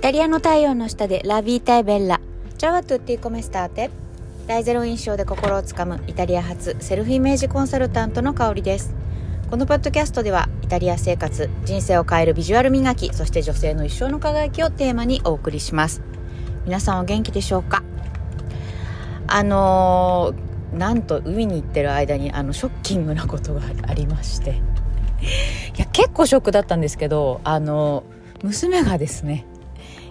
イタリアの太陽の下でラビータイベッラ。チャワトゥッティコメスターテ。大ゼロ印象で心をつかむイタリア発セルフイメージコンサルタントの香りです。このポッドキャストではイタリア生活、人生を変えるビジュアル磨き、そして女性の一生の輝きをテーマにお送りします。皆さんお元気でしょうか？あのー、なんと海に行ってる間にあのショッキングなことがありまして。いや、結構ショックだったんですけど、あの、娘がですね、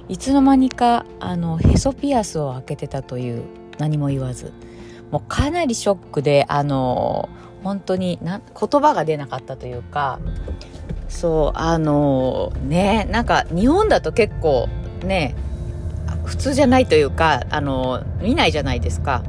いつの間にかあのへそピアスを開けてたという何も言わずもうかなりショックであの本当にな言葉が出なかったというかそうあのねなんか日本だと結構ね普通じゃないというかあの見ないじゃないですか。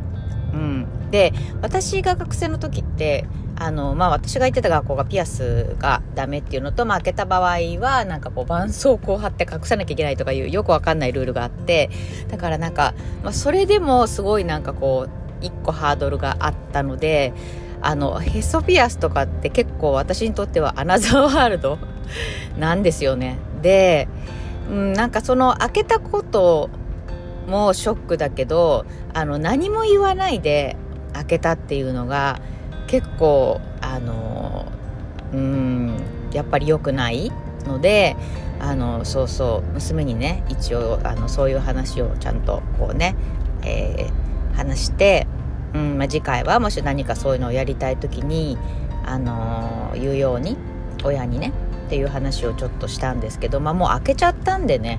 うん、で私が学生の時ってあの、まあ私が行ってた学校がピアスがダメっていうのと、まあ開けた場合は、なんかこう絆創膏を貼って隠さなきゃいけないとかいうよくわかんないルールがあって、だからなんか、まあそれでもすごいなんかこう、一個ハードルがあったので、あの、ヘソピアスとかって結構私にとってはアナザーワールド なんですよね。で、うん、なんかその開けたこともショックだけど、あの、何も言わないで開けたっていうのが、結構あのうんやっぱり良くないのであのそうそう娘にね一応あのそういう話をちゃんとこうね、えー、話して、うんまあ、次回はもし何かそういうのをやりたい時にあの言うように親にねっていう話をちょっとしたんですけど、まあ、もう開けちゃったんでね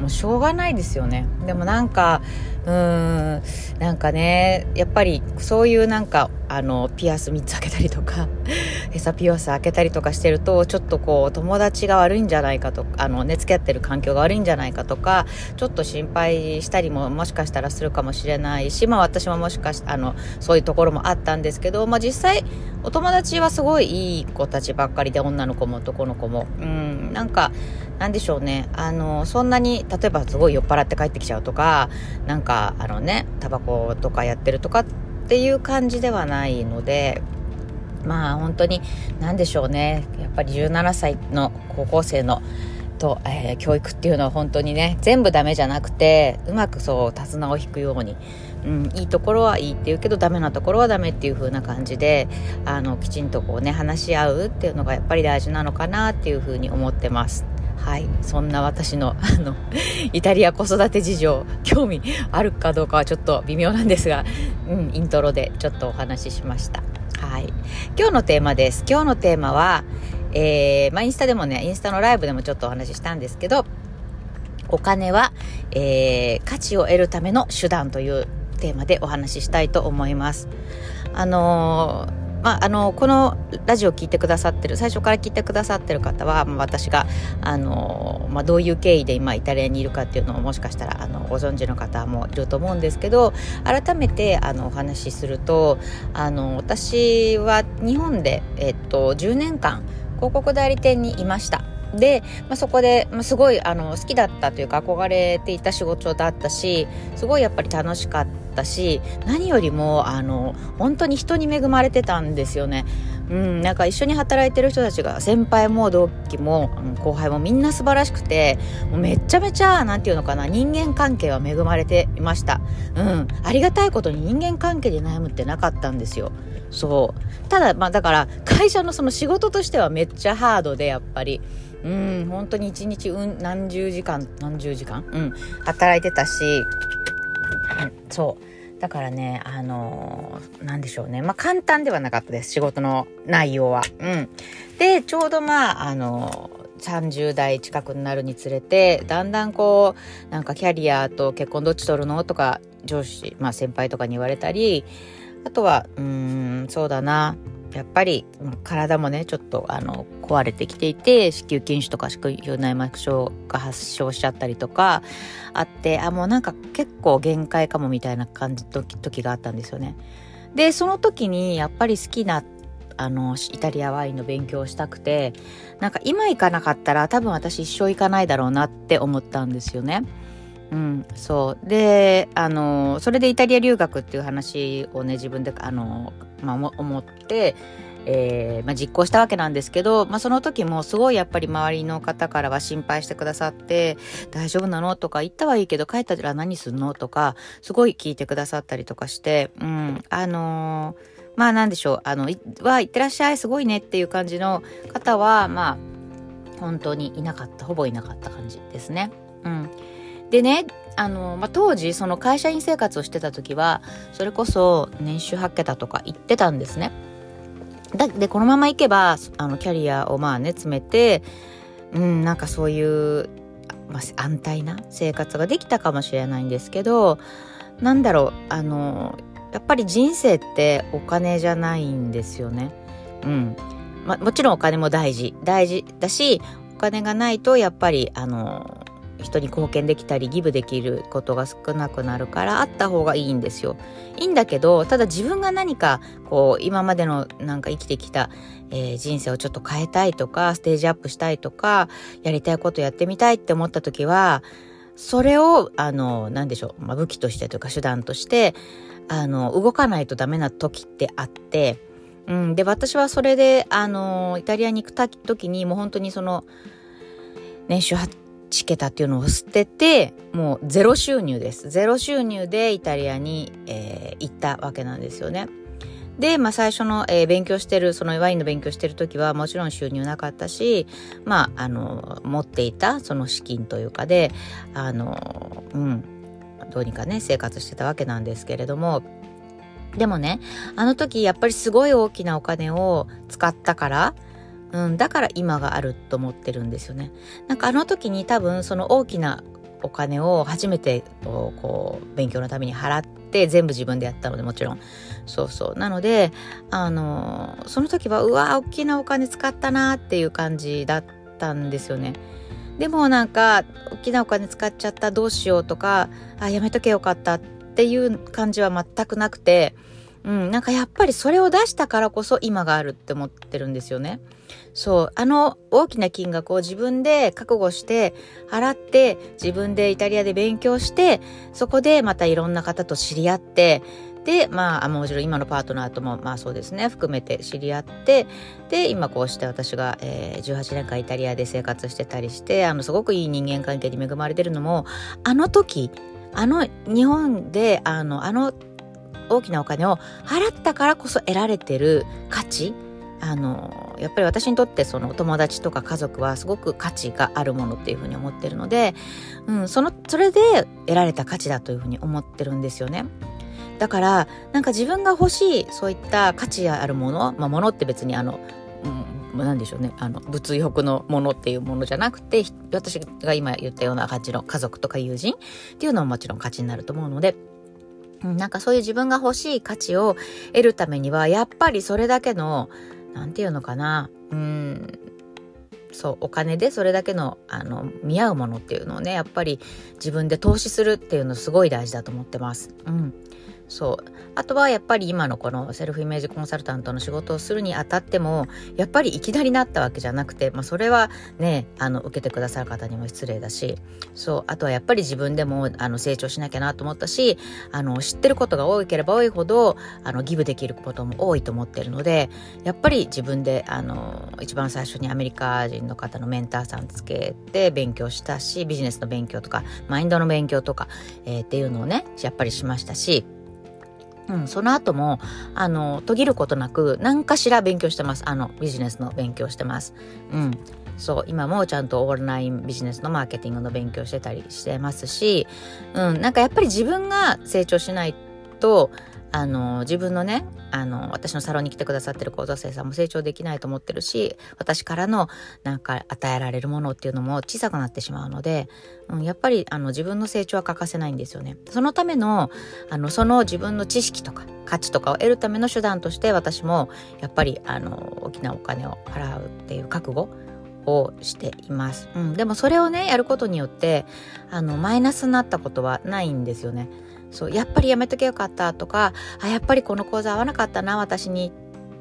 もうしょうがないですよね。でもなんかうーんなんかねやっぱりそういうなんかあのピアス3つ開けたりとか ヘサピアス開けたりとかしてるとちょっとこう友達が悪いんじゃないかとあのね付き合ってる環境が悪いんじゃないかとかちょっと心配したりももしかしたらするかもしれないしまあ私ももしかしあのそういうところもあったんですけどまあ実際お友達はすごいいい子たちばっかりで女の子も男の子も。うんなんかなんでしょうね。あのそんなに例えばすごい酔っ払って帰ってきちゃうとかなんかあのねタバコとかやってるとかってていう感じではないのでまあ本当に何でしょうねやっぱり17歳の高校生のと、えー、教育っていうのは本当にね全部ダメじゃなくてうまくそう手綱を引くように、うん、いいところはいいっていうけどダメなところはダメっていう風な感じであのきちんとこうね話し合うっていうのがやっぱり大事なのかなっていう風に思ってます。はい。そんな私の、あの、イタリア子育て事情、興味あるかどうかはちょっと微妙なんですが、うん、イントロでちょっとお話ししました。はい。今日のテーマです。今日のテーマは、えー、まあ、インスタでもね、インスタのライブでもちょっとお話ししたんですけど、お金は、えー、価値を得るための手段というテーマでお話ししたいと思います。あのーまあ、あのこのラジオを聞いてくださってる最初から聞いてくださってる方は、まあ、私があの、まあ、どういう経緯で今イタリアにいるかっていうのをもしかしたらあのご存知の方もいると思うんですけど改めてあのお話しするとあの私は日本で、えっと、10年間広告代理店にいました。で、まあ、そこで、まあ、すごいあの好きだったというか憧れていた仕事だったしすごいやっぱり楽しかったし何よりもあの本当に人に恵まれてたんですよね。うん、なんか一緒に働いてる人たちが先輩も同期も後輩もみんな素晴らしくてめちゃめちゃなんていうのかな人間関係は恵まれていました。うん、ありがたいことに人間関係で悩むってなかったんですよ。そうただまあだから会社のその仕事としてはめっちゃハードでやっぱり。うん本当に一日、うん、何十時間何十時間うん働いてたし、そう。だからねあのー、でしょうね。まあ簡単ではなかったです仕事の内容は。うん。でちょうどまああの30代近くになるにつれてだんだんこうなんかキャリアと結婚どっち取るのとか上司、まあ、先輩とかに言われたりあとはうんそうだな。やっぱり体もねちょっとあの壊れてきていて子宮筋腫とか子宮内膜症が発症しちゃったりとかあってあもうなんか結構限界かもみたいな感じの時があったんですよね。でその時にやっぱり好きなあのイタリアワインの勉強をしたくてなんか今行かなかったら多分私一生行かないだろうなって思ったんですよね。うん、そうであのそれでイタリア留学っていう話をね自分であの、まあ、思って、えー、まあ、実行したわけなんですけど、まあ、その時もすごいやっぱり周りの方からは心配してくださって「大丈夫なの?」とか「行ったはいいけど帰ったら何すんの?」とかすごい聞いてくださったりとかしてうんあのー、まあなんでしょうあの「わ行ってらっしゃいすごいね」っていう感じの方はまあ本当にいなかったほぼいなかった感じですね。うん、でねあの、まあ、当時その会社員生活をしてた時はそれこそ年収8桁とか言ってたんですね。だでこのままいけばあのキャリアをまあね詰めてうんなんかそういう、まあ、安泰な生活ができたかもしれないんですけどなんだろうあのやっぱり人生ってお金じゃないんですよね。うんま、もちろんお金も大事大事だしお金がないとやっぱりあの人に貢献できたりギブできることが少なくなるからあった方がいいんですよ。いいんだけどただ自分が何かこう今までのなんか生きてきた、えー、人生をちょっと変えたいとかステージアップしたいとかやりたいことやってみたいって思った時はそれをあの何でしょう、まあ、武器としてというか手段としてあの動かないとダメな時ってあって。うん、で私はそれであのイタリアに行く時にもう本当にその年収チケタっていうのを捨ててもうゼロ収入ですゼロ収入でイタリアに、えー、行ったわけなんですよね。で、まあ、最初の、えー、勉強してるそのワインの勉強してる時はもちろん収入なかったしまああの持っていたその資金というかであのうんどうにかね生活してたわけなんですけれどもでもねあの時やっぱりすごい大きなお金を使ったからうん、だから今があると思ってるんですよね。なんかあの時に多分その大きなお金を初めてこう勉強のために払って全部自分でやったのでもちろんそうそうなのであのその時はうわ大きなお金使ったなっていう感じだったんですよね。でもなんか大きなお金使っちゃったどうしようとかあやめとけよかったっていう感じは全くなくてうん、なんかやっぱりそれを出したからこそ今があるって思ってるんですよね。そう、あの大きな金額を自分で覚悟して払って自分でイタリアで勉強してそこでまたいろんな方と知り合ってでまあもちろん今のパートナーともまあそうですね。含めて知り合ってで今こうして私が、えー、18年間イタリアで生活してたりしてあのすごくいい人間関係に恵まれてるのもあの時あの日本であのあの大きなお金を払ったからこそ得られてる価値あのやっぱり私にとってその友達とか家族はすごく価値があるものっていうふうに思ってるので、うん、そのそれで得られた価値だというふうに思ってるんですよね。だからなんか自分が欲しいそういった価値あるもの、まあ、ものって別にあの、うん、何でしょうねあの物欲のものっていうものじゃなくて私が今言ったような価値の家族とか友人っていうのはもちろん価値になると思うので。なんかそういう自分が欲しい価値を得るためにはやっぱりそれだけの何て言うのかな。うん。そうお金でそれだけのあの見合うものっていうのをねやっぱり自分で投資するっていうのすごい大事だと思ってます。うん。そうあとはやっぱり今のこのセルフイメージコンサルタントの仕事をするにあたってもやっぱりいきなりなったわけじゃなくて、まあ、それはねあの受けてくださる方にも失礼だしそうあとはやっぱり自分でもあの成長しなきゃなと思ったしあの知ってることが多ければ多いほどあのギブできることも多いと思ってるのでやっぱり自分であの一番最初にアメリカ人の方のメンターさんつけて勉強したしビジネスの勉強とかマインドの勉強とか、えー、っていうのをねやっぱりしましたし。うん、その後も、あの、途切ることなく、何かしら勉強してます。あの、ビジネスの勉強してます。うん。そう、今もちゃんとオンラインビジネスのマーケティングの勉強してたりしてますし、うん、なんかやっぱり自分が成長しないと、あの自分のねあの私のサロンに来てくださってる講座生さんも成長できないと思ってるし私からのなんか与えられるものっていうのも小さくなってしまうので、うん、やっぱりあの自分の成長は欠かせないんですよね。そのためのあのその自分の知識とか価値とかを得るための手段として私もやっぱりあの大きなお金を払うっていう覚悟をしています、うん、でもそれをねやることによってあのマイナスになったことはないんですよね。そうやっぱりやめとけよかったとかあやっぱりこの講座合わなかったな私に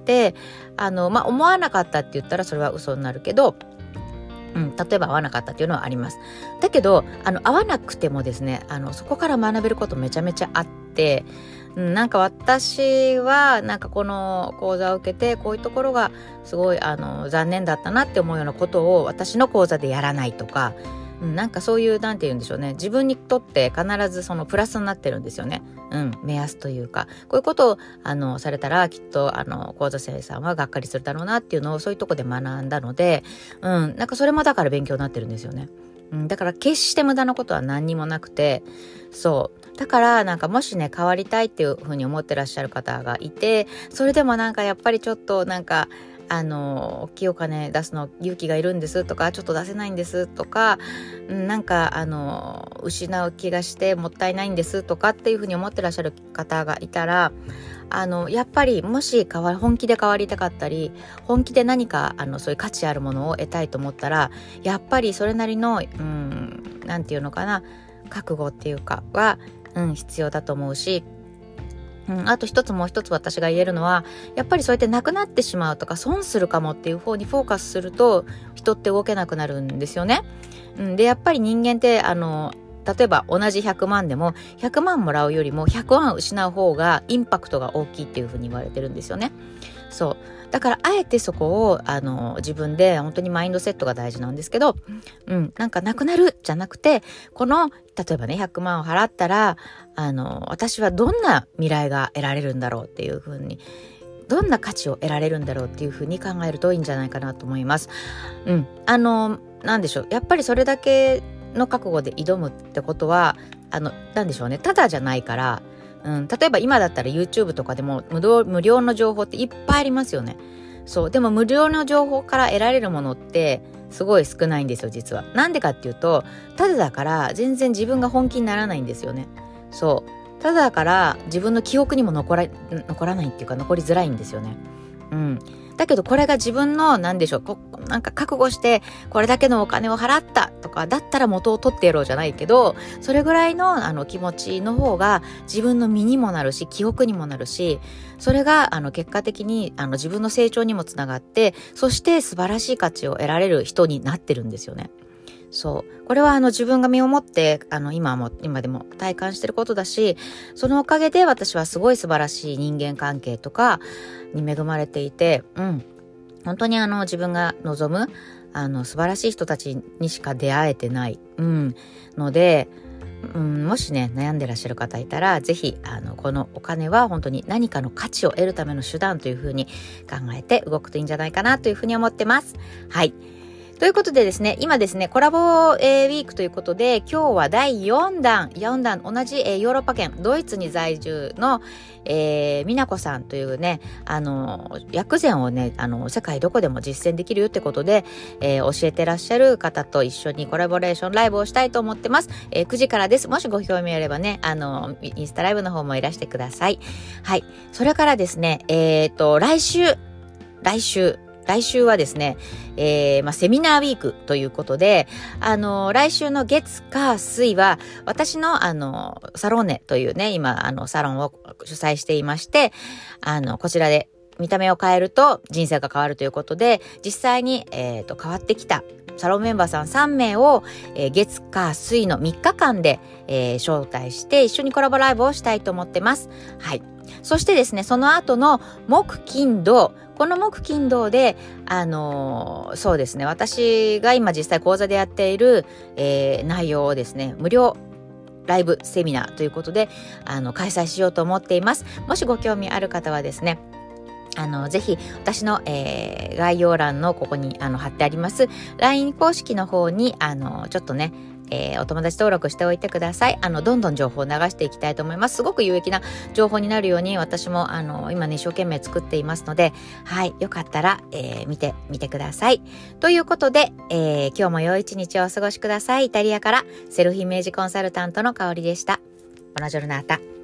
ってあの、まあ、思わなかったって言ったらそれは嘘になるけどうん、例えば合わなかったっていうのはあります。だけどあの合わなくてもですねあのそこから学べることめちゃめちゃあってうん、なんか私はなんかこの講座を受けてこういうところがすごいあの残念だったなって思うようなことを私の講座でやらないとか、うん、なんかそういうなんて言うんでしょうね。自分にとって必ずそのプラスになってるんですよね、うん、目安というか。こういうことをあのされたらきっとあの講座生さんはがっかりするだろうなっていうのをそういうとこで学んだので、うん、なんかそれもだから勉強になってるんですよね。うん、だから決して無駄なことは何にもなくてそう。だからなんかもしね変わりたいっていうふうに思ってらっしゃる方がいてそれでもなんかやっぱりちょっとなんかあの大きいお金出すの勇気がいるんですとかちょっと出せないんですとか、なんかあの失う気がしてもったいないんですとかっていうふうに思ってらっしゃる方がいたらあのやっぱりもし変わ本気で変わりたかったり本気で何かあのそういう価値あるものを得たいと思ったらやっぱりそれなりのうん何て言うのかな覚悟っていうかは、うん、必要だと思うしうん、あと一つもう一つ私が言えるのはやっぱりそうやってなくなってしまうとか損するかもっていう方にフォーカスすると人って動けなくなるんですよね。うん、でやっぱり人間ってあの例えば同じ100万でも100万もらうよりも100万失う方がインパクトが大きいっていうふうに言われてるんですよね。そう。だからあえてそこをあの自分で本当にマインドセットが大事なんですけど、うん、なんかなくなるじゃなくてこの例えばね100万を払ったらあの私はどんな未来が得られるんだろうっていうふうにどんな価値を得られるんだろうっていうふうに考えるといいんじゃないかなと思います。うん、あのなんでしょう。やっぱりそれだけの覚悟で挑むってことはあのなんでしょうね。ただじゃないからうん、例えば今だったら YouTube とかでも無料の情報っていっぱいありますよね。そうでも無料の情報から得られるものってすごい少ないんですよ実は。なんでかっていうとただだから全然自分が本気にならないんですよね。そうただだから自分の記憶にも残ら残らないっていうか残りづらいんですよね。うん、だけどこれが自分の何でしょうこなんか覚悟してこれだけのお金を払ったとかだったら元を取ってやろうじゃないけどそれぐらいのあの気持ちの方が自分の身にもなるし記憶にもなるしそれがあの結果的にあの自分の成長にもつながってそして素晴らしい価値を得られる人になってるんですよね。そう。これはあの自分が身をもって、あの今も、今でも体感してることだし、そのおかげで私はすごい素晴らしい人間関係とかに恵まれていて、うん。本当にあの自分が望む、あの素晴らしい人たちにしか出会えてない、うん。ので、うん、もしね悩んでらっしゃる方いたら是非あのこのお金は本当に何かの価値を得るための手段というふうに考えて動くといいんじゃないかなというふうに思ってます。はい。ということでですね、今ですね、コラボ、えー、ウィークということで、今日は第4弾、4弾、同じ、えー、ヨーロッパ圏、ドイツに在住の、えー、美奈子さんというね、あの、薬膳をね、あの、世界どこでも実践できるよってことで、えー、教えてらっしゃる方と一緒にコラボレーションライブをしたいと思ってます。えー、9時からです。もしご興味あればね、あの、インスタライブの方もいらしてください。はい。それからですね、えっ、と、来週、来週、来週はですね、えー、まあ、セミナーウィークということで、あの、来週の月、火、水は、私の、あの、サロンネというね、今、あの、サロンを主催していまして、あの、こちらで見た目を変えると人生が変わるということで、実際に、えっ、ー、と、変わってきたサロンメンバーさん3名を、えー、月火水の3日間で、えー、招待して一緒にコラボライブをしたいと思ってます。はい。そしてですね、その後の木金土、この木金土で、あのー、そうですね、私が今実際講座でやっている、えー、内容をですね、無料ライブセミナーということで、あの、開催しようと思っています。もしご興味ある方はですね、あの、ぜひ、私の、えー、概要欄のここに、あの、貼ってあります、LINE 公式の方に、あの、ちょっとね、えー、お友達登録しておいてください。あの、どんどん情報を流していきたいと思います。すごく有益な情報になるように、私も、あの、今ね、一生懸命作っていますので、はい、よかったら、えー、見てみてください。ということで、え、今日も良い一日をお過ごしください。イタリアから、セルフイメージコンサルタントの香りでした。ボナジョルナータ。